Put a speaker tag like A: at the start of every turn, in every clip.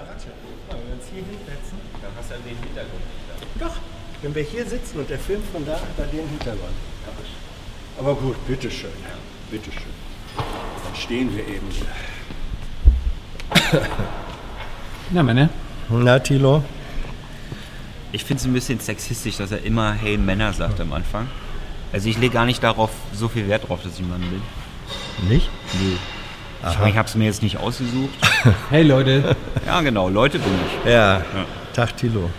A: Ratsche. Wenn wir uns hier hinsetzen.
B: Dann hast du ja den Hintergrund.
A: Doch, wenn wir hier sitzen und der Film von da hat er den Hintergrund. Aber gut, bitteschön. Ja, bitteschön. Dann stehen wir eben hier.
C: Na, Männer.
A: Na, Tilo?
B: Ich finde es ein bisschen sexistisch, dass er immer Hey Männer sagt am Anfang. Also ich lege gar nicht darauf so viel Wert drauf, dass ich Mann bin.
A: Nicht?
B: Nee. Ich, ich habe es mir jetzt nicht ausgesucht.
C: Hey Leute.
B: Ja, genau, Leute bin ich.
A: Ja. Tag, Tilo.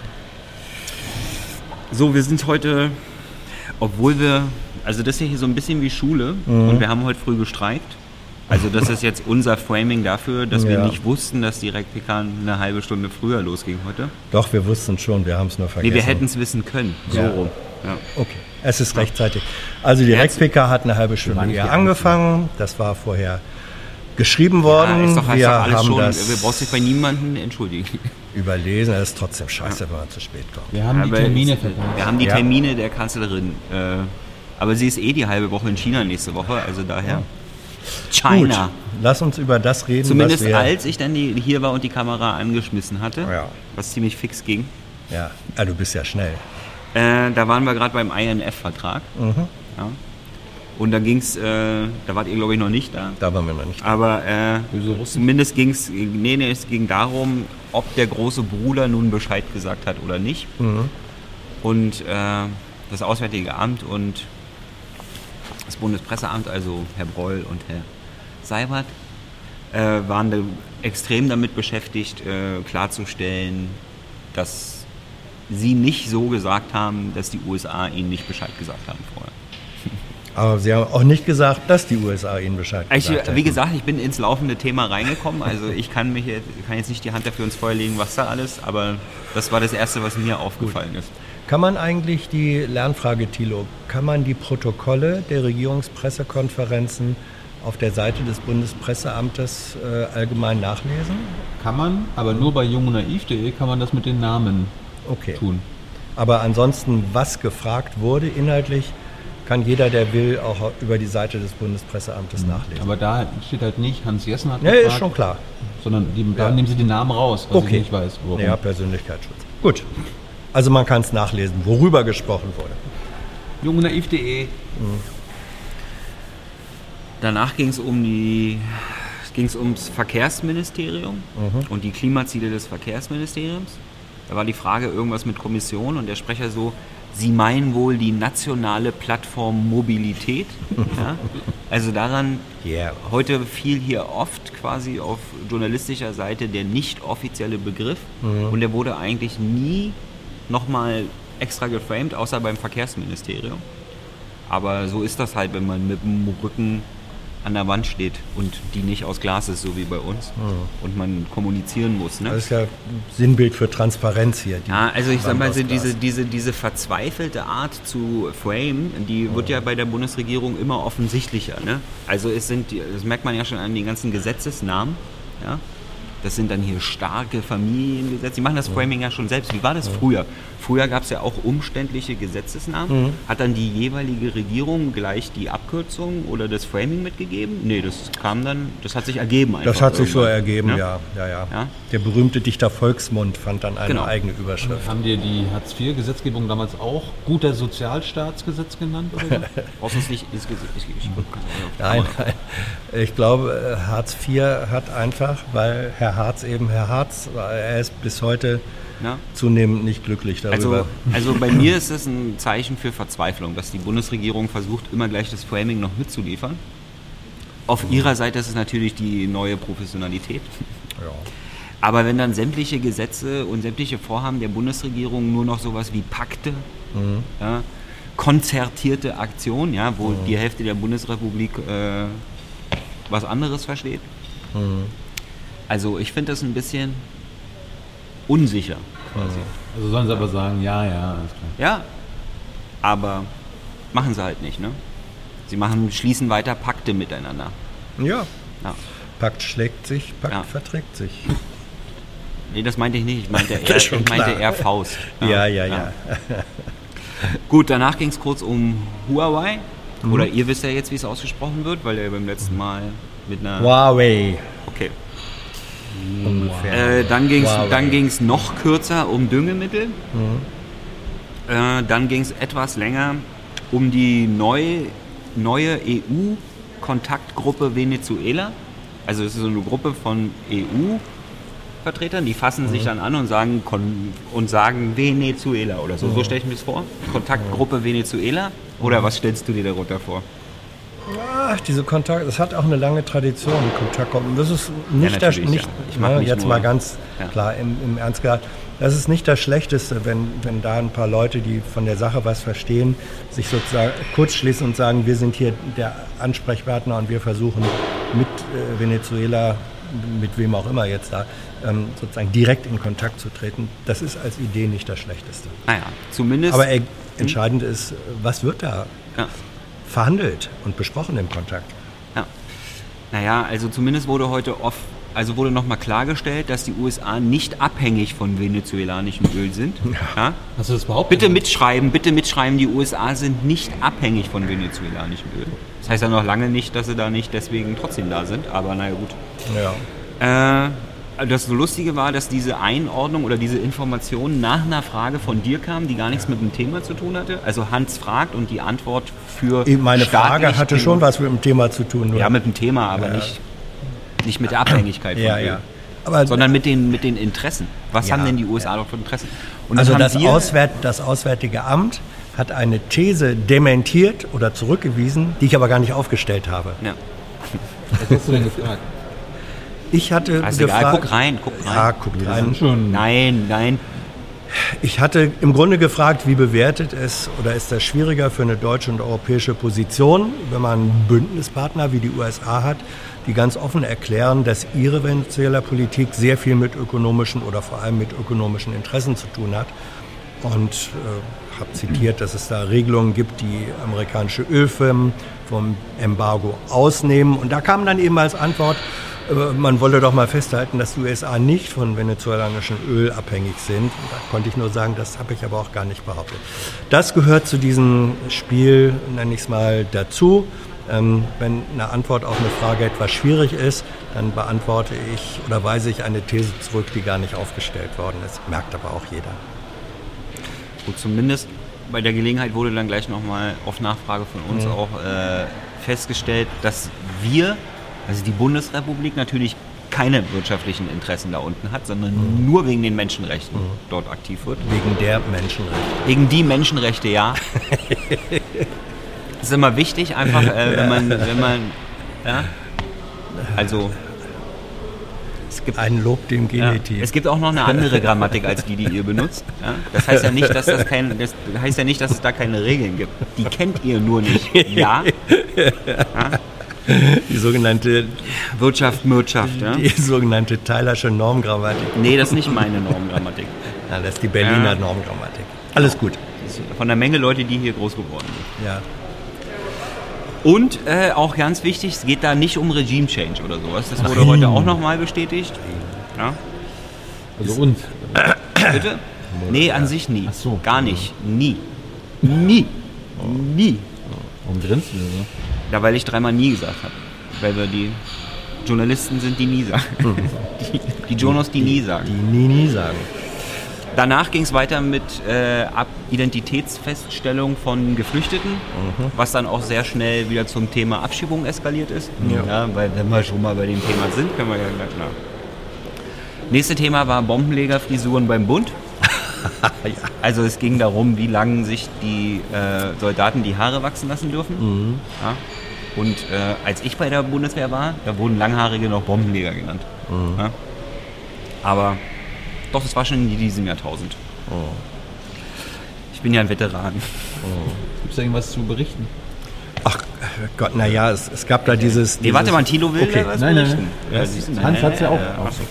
B: So, wir sind heute, obwohl wir, also das ist ja hier so ein bisschen wie Schule und wir haben heute früh gestreikt. Also das ist jetzt unser Framing dafür, dass wir
A: Ja.
B: nicht wussten, dass die Rekpk eine halbe Stunde früher losging heute.
A: Doch, wir wussten schon, wir haben es nur
B: Nee,
A: vergessen.
B: wir hätten es wissen können. So
A: Ja.
B: rum. Ja.
A: Okay, es ist rechtzeitig. Also die RecPK hat eine halbe Stunde eher angefangen. Das war vorher geschrieben
B: Ja,
A: worden.
B: ist doch,
A: wir
B: doch alles
A: haben
B: schon,
A: das
B: wir brauchen sich bei niemandem entschuldigen.
A: überlesen. Es ist trotzdem scheiße, wenn man zu spät kommt.
C: Wir haben die
B: Aber
C: Termine
B: es-
C: verpasst.
B: Wir haben die
A: Ja.
B: Termine der Kanzlerin. Äh, aber sie ist eh die halbe Woche in China nächste Woche, also daher. China.
A: Gut, lass uns über das reden,
B: Zumindest
A: was wir...
B: als ich dann die, hier war und die Kamera angeschmissen hatte,
A: Ja.
B: was ziemlich fix ging.
A: Ja, ah, du bist ja schnell.
B: Äh, da waren wir gerade beim INF-Vertrag.
A: Mhm.
B: Ja. Und da ging es, äh, da wart ihr glaube ich noch nicht da.
A: Da waren wir noch nicht.
B: Aber äh, zumindest ging es, nee, nee, es ging darum, ob der große Bruder nun Bescheid gesagt hat oder nicht.
A: Mhm.
B: Und äh, das Auswärtige Amt und das Bundespresseamt, also Herr Breul und Herr Seibert, äh, waren da extrem damit beschäftigt, äh, klarzustellen, dass sie nicht so gesagt haben, dass die USA ihnen nicht Bescheid gesagt haben vorher.
A: Aber sie haben auch nicht gesagt, dass die USA ihnen Bescheid
B: Ich,
A: gesagt
B: wie
A: hätten.
B: gesagt, ich bin ins laufende Thema reingekommen. Also ich kann mich jetzt, kann jetzt nicht die Hand dafür ins Feuer legen, was da alles, aber das war das Erste, was mir aufgefallen ist.
A: Kann man eigentlich die Lernfrage, Thilo, kann man die Protokolle der Regierungspressekonferenzen auf der Seite des Bundespresseamtes äh, allgemein nachlesen?
C: Kann man, aber nur bei jungnaiv.de kann man das mit den Namen
A: Okay.
C: tun.
A: Aber ansonsten, was gefragt wurde inhaltlich, kann jeder, der will, auch über die Seite des Bundespresseamtes nachlesen.
C: Aber da steht halt nicht, Hans Jessen hat
A: Ja,
C: gefragt,
A: ist schon klar.
C: sondern die, da
A: Ja.
C: nehmen sie den Namen raus, was
A: Okay.
C: ich nicht weiß. Warum.
A: Ja, Persönlichkeitsschutz. Gut. Also man kann es nachlesen, worüber gesprochen wurde.
C: jungnaiv.de.
B: Danach ging es um die ging es ums Verkehrsministerium und die Klimaziele des Verkehrsministeriums. Da war die Frage irgendwas mit Kommission und der Sprecher so, Sie meinen wohl die nationale Plattform Mobilität? ja? Also daran,
A: Yeah.
B: heute fiel hier oft quasi auf journalistischer Seite der nicht offizielle Begriff und der wurde eigentlich nie nochmal extra geframed, außer beim Verkehrsministerium. Aber so ist das halt, wenn man mit dem Rücken an der Wand steht und die nicht aus Glas ist, so wie bei uns. Und man kommunizieren muss. Ne?
A: Das ist ja ein Sinnbild für Transparenz hier.
B: Ja, also ich sag mal,
A: Wand
B: so
A: aus Glas.
B: diese, diese, diese verzweifelte Art zu frame, die wird ja bei der Bundesregierung immer offensichtlicher. Ne? Also es sind, das merkt man ja schon an den ganzen Gesetzesnamen. Ja? Das sind dann hier starke Familiengesetze. Die machen das Framing ja schon selbst. Wie war das früher? Früher gab es ja auch umständliche Gesetzesnamen. Hat dann die jeweilige Regierung gleich die Abkürzung oder das Framing mitgegeben? Nee, das kam dann, das hat sich ergeben einfach.
A: Das hat sich so
B: irgendwann,
A: ergeben,
B: ne?
A: ja. Ja, ja.
B: Ja.
A: Der berühmte Dichter Volksmund fand dann eine
B: Genau.
A: eigene Überschrift.
C: Haben dir die Hartz-IV-Gesetzgebung damals auch guter Sozialstaatsgesetz genannt? Oder so?
B: Brauchst du es
A: Nein, nein. Ich glaube, Hartz IV hat einfach, weil Herr Harz eben Herr Harz er ist bis heute
B: Ja?
A: zunehmend nicht glücklich darüber.
B: Also, also bei mir ist es ein Zeichen für Verzweiflung, dass die Bundesregierung versucht, immer gleich das Framing noch mitzuliefern. Auf ihrer Seite ist es natürlich die neue Professionalität.
A: ja.
B: Aber wenn dann sämtliche Gesetze und sämtliche Vorhaben der Bundesregierung nur noch sowas wie Pakte, ja, konzertierte Aktionen, ja, wo die Hälfte der Bundesrepublik äh, was anderes versteht. Also ich finde das ein bisschen unsicher quasi.
C: Also sollen sie aber sagen, ja, ja, alles klar.
B: Ja, aber machen sie halt nicht, ne? Sie machen, schließen weiter Pakte miteinander.
A: ja,
B: Ja.
A: Pakt schlägt sich, Pakt
B: Ja.
A: verträgt sich.
B: Nee, das meinte ich nicht. Ich meinte eher, ich meinte eher Faust.
A: Ja, ja, ja.
B: Gut, danach ging es kurz um Huawei.
A: Mhm.
B: Oder ihr wisst ja jetzt, wie es ausgesprochen wird, weil ihr beim letzten Mal mit einer.
A: Huawei.
B: Okay.
A: Ungefähr.
B: Äh, dann ging es dann ging's noch kürzer um Düngemittel.
A: Mhm.
B: Äh, dann ging es etwas länger um die neu, neue EU-Kontaktgruppe Venezuela. Also es ist so eine Gruppe von EU-Vertretern, die fassen
A: Mhm.
B: sich dann an und sagen, und sagen Venezuela oder so.
A: Mhm.
B: So stelle ich mir das vor. Kontaktgruppe Venezuela. Oder was stellst du dir darunter vor?
A: Ach, diese Kontakt, das hat auch eine lange Tradition, Kontaktgruppen. Das ist nicht das,
B: natürlich,
A: nicht,
B: ja. Ich mach
A: ne, jetzt
B: nur-
A: mal ganz
B: Ja.
A: klar im, im Ernst gesagt, das ist nicht das Schlechteste, wenn, wenn da ein paar Leute, die von der Sache was verstehen, sich sozusagen kurz schließen und sagen, wir sind hier der Ansprechpartner und wir versuchen mit äh, Venezuela, mit wem auch immer jetzt da, ähm, sozusagen direkt in Kontakt zu treten. Das ist als Idee nicht das Schlechteste.
B: Naja, zumindest.
A: Aber äh, entscheidend ist, was wird da
B: ja.
A: Verhandelt und besprochen im Kontakt?
B: Ja. Naja, also zumindest wurde heute oft, also wurde nochmal klargestellt, dass die USA nicht abhängig von venezuelanischem Öl sind. Ja.
C: Hast du das behauptet?
B: Bitte mitschreiben, bitte mitschreiben, die USA sind nicht abhängig von venezuelanischem Öl. Das heißt ja noch lange nicht, dass sie da nicht deswegen trotzdem da sind, aber naja gut.
A: Ja.
B: Äh, das Lustige war, dass diese Einordnung oder diese Information nach einer Frage von dir kam, die gar nichts mit dem Thema zu tun hatte. Also Hans fragt und die Antwort für
A: Meine Frage hatte schon was mit dem Thema zu tun. nur-
B: Ja, mit dem Thema, aber
A: Ja.
B: nicht, nicht mit der Abhängigkeit von
A: ja,
B: Öl.
A: ja. Aber
B: Sondern mit den, mit den Interessen. Was
A: Ja,
B: haben denn die USA doch für Interessen? Und
A: also das,
B: wir,
A: Auswärt, das Auswärtige Amt hat eine These dementiert oder zurückgewiesen, die ich aber gar nicht aufgestellt habe.
B: Ja,
C: Was hast du denn gefragt?
A: Ich hatte
B: ist
A: gefragt.
B: egal, guck rein, guck rein.
A: Ja, guckt
C: Wir
A: rein.
C: schon.
B: Nein, nein.
A: Ich hatte im Grunde gefragt, wie bewertet es oder ist das schwieriger für eine deutsche und europäische Position, wenn man einen Bündnispartner wie die USA hat, die ganz offen erklären, dass ihre Venezuela-Politik sehr viel mit ökonomischen oder vor allem mit ökonomischen Interessen zu tun hat. Und äh, habe zitiert, dass es da Regelungen gibt, die amerikanische Ölfirmen vom Embargo ausnehmen. Und da kam dann eben als Antwort, äh, man wolle doch mal festhalten, dass die USA nicht von venezuelanischem Öl abhängig sind. Da konnte ich nur sagen, das habe ich aber auch gar nicht behauptet. Das gehört zu diesem Spiel, nenne ich es mal, dazu. Ähm, wenn eine Antwort auf eine Frage etwas schwierig ist, dann beantworte ich oder weise ich eine These zurück, die gar nicht aufgestellt worden ist. Merkt aber auch jeder.
B: Gut, zumindest bei der Gelegenheit wurde dann gleich nochmal auf Nachfrage von uns auch äh, festgestellt, dass wir, also die Bundesrepublik, natürlich keine wirtschaftlichen Interessen da unten hat, sondern nur wegen den Menschenrechten dort aktiv wird.
A: Wegen der Menschenrechte.
B: Wegen die Menschenrechte, ja. Das ist immer wichtig, einfach, äh, wenn man, wenn man, ja, also, es gibt,
A: Ein Lob dem
B: ja,
A: Genitiv.
B: es gibt auch noch eine andere Grammatik als die, die ihr benutzt. Ja? Das heißt ja nicht, dass das kein, das heißt ja nicht, dass es da keine Regeln gibt. Die kennt ihr nur nicht. Ja,
A: die sogenannte,
B: Wirtschaft, Wirtschaft, ja.
A: die sogenannte Teilersche Normgrammatik.
B: Nee, das ist nicht meine Normgrammatik.
A: Ja, das ist die Berliner
B: Ja.
A: Normgrammatik. Alles gut.
B: Von der Menge Leute, die hier groß geworden sind.
A: Ja.
B: Und äh, auch ganz wichtig, es geht da nicht um Regime Change oder sowas. Das wurde
A: Nein.
B: heute auch nochmal bestätigt. Ja.
C: Also und.
B: Bitte? Nee, an sich nie.
C: Ach so.
B: Gar nicht. Nie. Nie. Nie.
C: Warum grinst du so?
B: Ja, weil ich dreimal nie gesagt habe. Weil wir die Journalisten sind, die nie sagen. Die, die Jonas, die nie sagen.
A: Die nie, nie sagen.
B: Danach ging es weiter mit äh, Identitätsfeststellung von Geflüchteten, was dann auch sehr schnell wieder zum Thema Abschiebung eskaliert ist.
A: Ja.
B: weil wenn wir schon mal bei dem Thema sind, können wir ja gleich nach. Nächste Thema war Bombenlegerfrisuren beim Bund.
A: Ja.
B: Also es ging darum, wie lange sich die äh, Soldaten die Haare wachsen lassen dürfen. Ja. Und äh, als ich bei der Bundeswehr war, da wurden Langhaarige noch Bombenleger genannt. Ja. Aber doch, das war schon in diesem Jahrtausend. Ich bin ja ein Veteran.
C: Gibt es irgendwas zu berichten?
A: Ach Gott, naja, es, es gab da dieses.
B: Nee, warte
A: dieses-
B: mal, Thilo will
A: Okay.
B: was
C: Nein, nein,
B: berichten.
C: nein.
B: Ja, siehst du,
C: Hans hat's ja auch
B: so.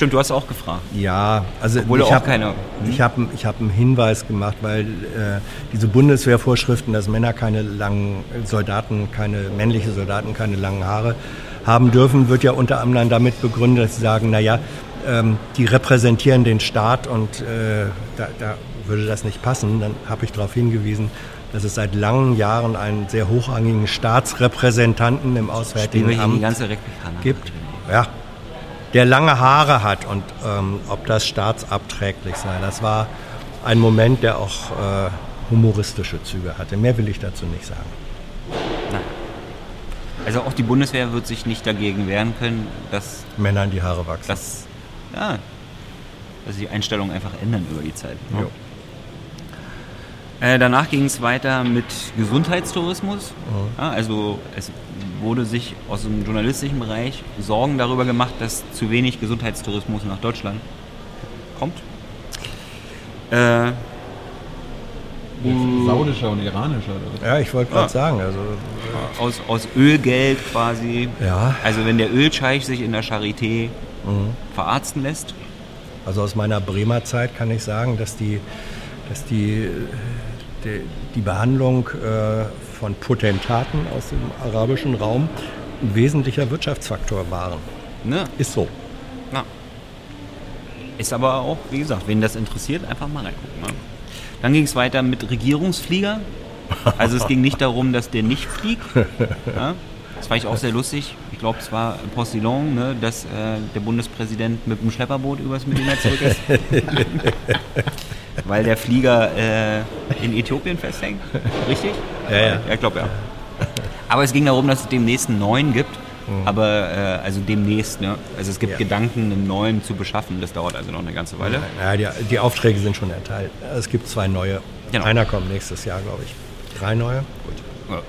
B: Stimmt, du hast auch gefragt.
A: Ja, also
B: Obwohl
A: ich
B: auch
A: habe
B: keine-
A: ich hab, ich hab einen Hinweis gemacht, weil äh, diese Bundeswehrvorschriften, dass Männer keine langen Soldaten, keine männliche Soldaten keine langen Haare haben dürfen, wird ja unter anderem damit begründet, dass sie sagen, naja, ähm, die repräsentieren den Staat und äh, da, da würde das nicht passen. Dann habe ich darauf hingewiesen, dass es seit langen Jahren einen sehr hochrangigen Staatsrepräsentanten im Auswärtigen Amt gibt. Ja, der lange Haare hat und ähm, ob das staatsabträglich sei. Das war ein Moment, der auch äh, humoristische Züge hatte. Mehr will ich dazu nicht sagen.
B: Nein. Also auch die Bundeswehr wird sich nicht dagegen wehren können, dass
A: Männern die Haare wachsen.
B: dass, ja, dass die Einstellungen einfach ändern über die Zeit. ne? Äh, danach ging es weiter mit Gesundheitstourismus.
A: Mhm.
B: Ja, also es wurde sich aus dem journalistischen Bereich Sorgen darüber gemacht, dass zu wenig Gesundheitstourismus nach Deutschland kommt. Äh,
C: Saudischer und iranischer. Oder? was?
A: Ja, ich wollte gerade
B: Ah.
A: sagen, also
B: aus, aus Ölgeld quasi.
A: Ja.
B: Also wenn der Ölscheich sich in der Charité
A: Mhm.
B: verarzten lässt.
A: Also aus meiner Bremer Zeit kann ich sagen, dass die, dass die, die, die Behandlung äh, von Potentaten aus dem arabischen Raum ein wesentlicher Wirtschaftsfaktor waren.
B: Ne?
A: Ist so.
B: Na. Ist aber auch, wie gesagt, wen das interessiert, einfach mal reingucken. Ne? Dann ging es weiter mit Regierungsflieger. Also es ging nicht darum, dass der nicht fliegt. Ja? Das fand ich auch sehr lustig. Ich glaube, es war Postillon, ne, dass äh, der Bundespräsident mit dem Schlepperboot übers Mittelmeer zurück ist. Weil der Flieger äh, in Äthiopien festhängt. Richtig?
A: Ja, ja.
B: Ja, ich glaube ja. Aber es ging darum, dass es demnächst einen neuen gibt. Aber äh, also demnächst, ne? Also es gibt
A: Ja.
B: Gedanken, einen neuen zu beschaffen. Das dauert also noch eine ganze Weile.
A: Ja, die, die Aufträge sind schon erteilt. Es gibt zwei neue.
B: Genau.
A: Einer kommt nächstes Jahr, glaube ich. Drei neue? Gut.
B: Ja.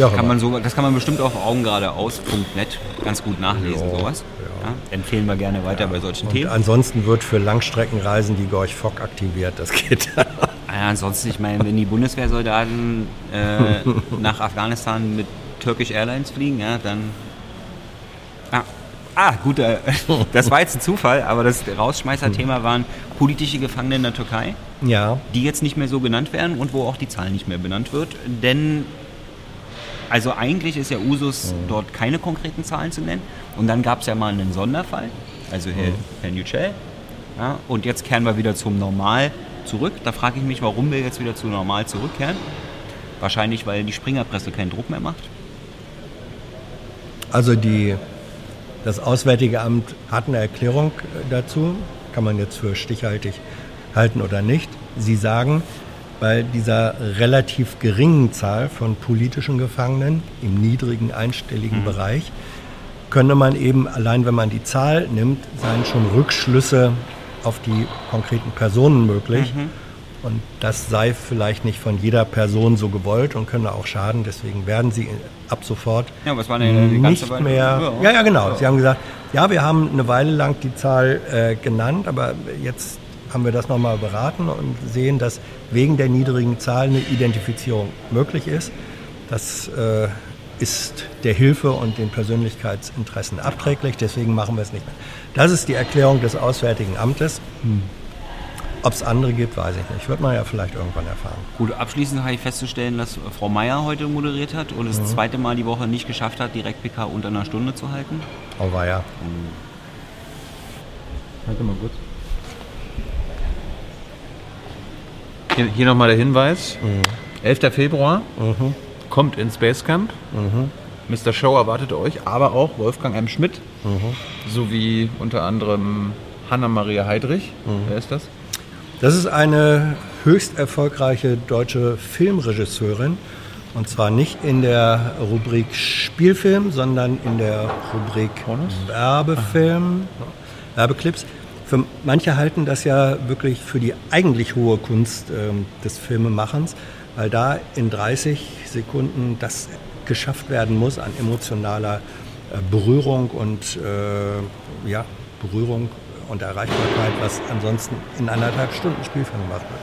A: Ja,
B: Kann man so, das kann man bestimmt auf augengeradeaus.net ganz gut nachlesen,
A: Ja,
B: sowas.
A: ja.
B: Ja, empfehlen wir gerne weiter bei solchen
A: Und
B: Themen.
A: ansonsten wird für Langstreckenreisen die Gorch Fock aktiviert. Das geht dann.
B: Ja, ansonsten, ich meine, wenn die Bundeswehrsoldaten äh, nach Afghanistan mit Turkish Airlines fliegen, ja, dann. Ah, ah gut, äh, das war jetzt ein Zufall, aber das Rausschmeißer-Thema waren politische Gefangene in der Türkei,
A: Ja,
B: die jetzt nicht mehr so genannt werden und wo auch die Zahl nicht mehr benannt wird. Denn, also eigentlich ist ja Usus, dort keine konkreten Zahlen zu nennen. Und dann gab es ja mal einen Sonderfall, also Herr, Herr Yücel. Ja, und jetzt kehren wir wieder zum Normal zurück. Da frage ich mich, warum wir jetzt wieder zu Normal zurückkehren. Wahrscheinlich, weil die Springerpresse keinen Druck mehr macht.
A: also die, das Auswärtige Amt hat eine Erklärung dazu. Kann man jetzt für stichhaltig halten oder nicht. Sie sagen, bei dieser relativ geringen Zahl von politischen Gefangenen im niedrigen einstelligen Bereich könne man eben, allein wenn man die Zahl nimmt, seien schon Rückschlüsse auf die konkreten Personen möglich. Und das sei vielleicht nicht von jeder Person so gewollt und könne auch schaden. Deswegen werden sie ab sofort
B: Ja, was war denn die ganze
A: nicht
B: Weile?
A: mehr. Ja, ja, genau. Sie haben gesagt, ja, wir haben eine Weile lang die Zahl äh, genannt, aber jetzt haben wir das nochmal beraten und sehen, dass wegen der niedrigen Zahl eine Identifizierung möglich ist. Das äh, ist der Hilfe und den Persönlichkeitsinteressen abträglich, deswegen machen wir es nicht mehr. Das ist die Erklärung des Auswärtigen Amtes. Ob es andere gibt, weiß ich nicht. Wird man ja vielleicht irgendwann erfahren.
B: Gut, abschließend habe ich festzustellen, dass Frau Meier heute moderiert hat und es das zweite Mal die Woche nicht geschafft hat, direkt PK unter einer Stunde zu halten.
A: Oh, war ja.
C: Warte mal kurz. Hier, hier nochmal der Hinweis. 11. Februar kommt ins Basecamp. Mr. Show erwartet euch, aber auch Wolfgang M. Schmidt sowie unter anderem Hanna-Maria Heidrich. Wer ist das?
A: Das ist eine höchst erfolgreiche deutsche Filmregisseurin. Und zwar nicht in der Rubrik Spielfilm, sondern in der Rubrik? Werbefilm, Werbeclips. Für manche halten das ja wirklich für die eigentlich hohe Kunst ähm, des Filmemachens, weil da in 30 Sekunden das geschafft werden muss an emotionaler äh, Berührung und äh, ja, Berührung und Erreichbarkeit, was ansonsten in anderthalb Stunden Spielfilm gemacht wird.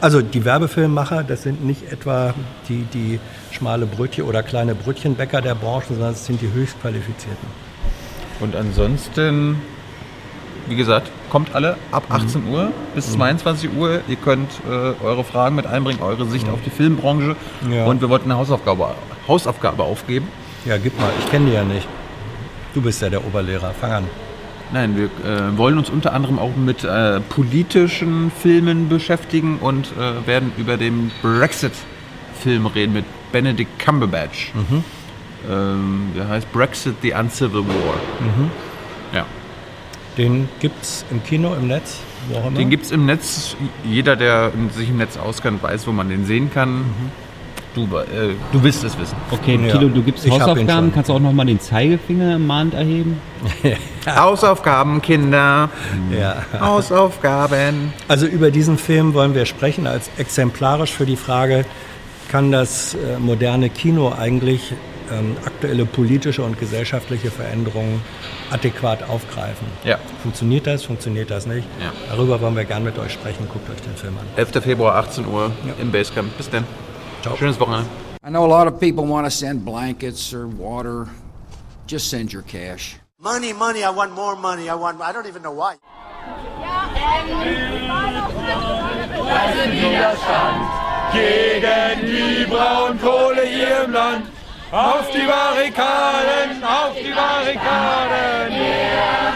A: Also die Werbefilmmacher, das sind nicht etwa die, die schmale Brötchen oder kleine Brötchenbäcker der Branche, sondern es sind die höchst qualifizierten.
C: Und ansonsten, wie gesagt, kommt alle ab 18 Uhr bis 22 Uhr. Ihr könnt äh, eure Fragen mit einbringen, eure Sicht auf die Filmbranche.
A: Ja.
C: Und wir wollten eine Hausaufgabe, Hausaufgabe aufgeben.
A: Ja, gib mal, ich kenne die ja nicht. Du bist ja der Oberlehrer, fang an.
C: Nein, wir äh, wollen uns unter anderem auch mit äh, politischen Filmen beschäftigen und äh, werden über den Brexit-Film reden mit Benedict Cumberbatch. Ähm, der heißt Brexit, the Uncivil War. Ja.
A: Den gibt es im Kino, im Netz, wo auch immer.
C: Den gibt es im Netz. Jeder, der sich im Netz auskennt, weiß, wo man den sehen kann. Du, äh, du wirst es wissen.
B: Okay,
A: Ja,
B: Kilo, du gibst
A: ich
B: Hausaufgaben. Kannst du auch nochmal den Zeigefinger im Mahnt erheben?
C: Hausaufgaben, Kinder.
A: ja.
C: Hausaufgaben.
A: Also über diesen Film wollen wir sprechen als exemplarisch für die Frage, kann das äh, moderne Kino eigentlich ähm, aktuelle politische und gesellschaftliche Veränderungen adäquat aufgreifen?
C: Ja.
A: Funktioniert das, funktioniert das nicht?
C: Ja.
A: Darüber wollen wir gern mit euch sprechen. Guckt euch den Film an.
C: 11. Februar, 18 Uhr im Basecamp. Bis dann.
A: Ciao.
C: Schönes Wochenende.
D: I know a lot of people want to send blankets or water. Just send your cash.
E: Money, money, I want more money. I want, I don't even know why.
F: Gegen die Braunkohle hier im Land. Auf die Barrikaden, auf die Barrikaden. Keep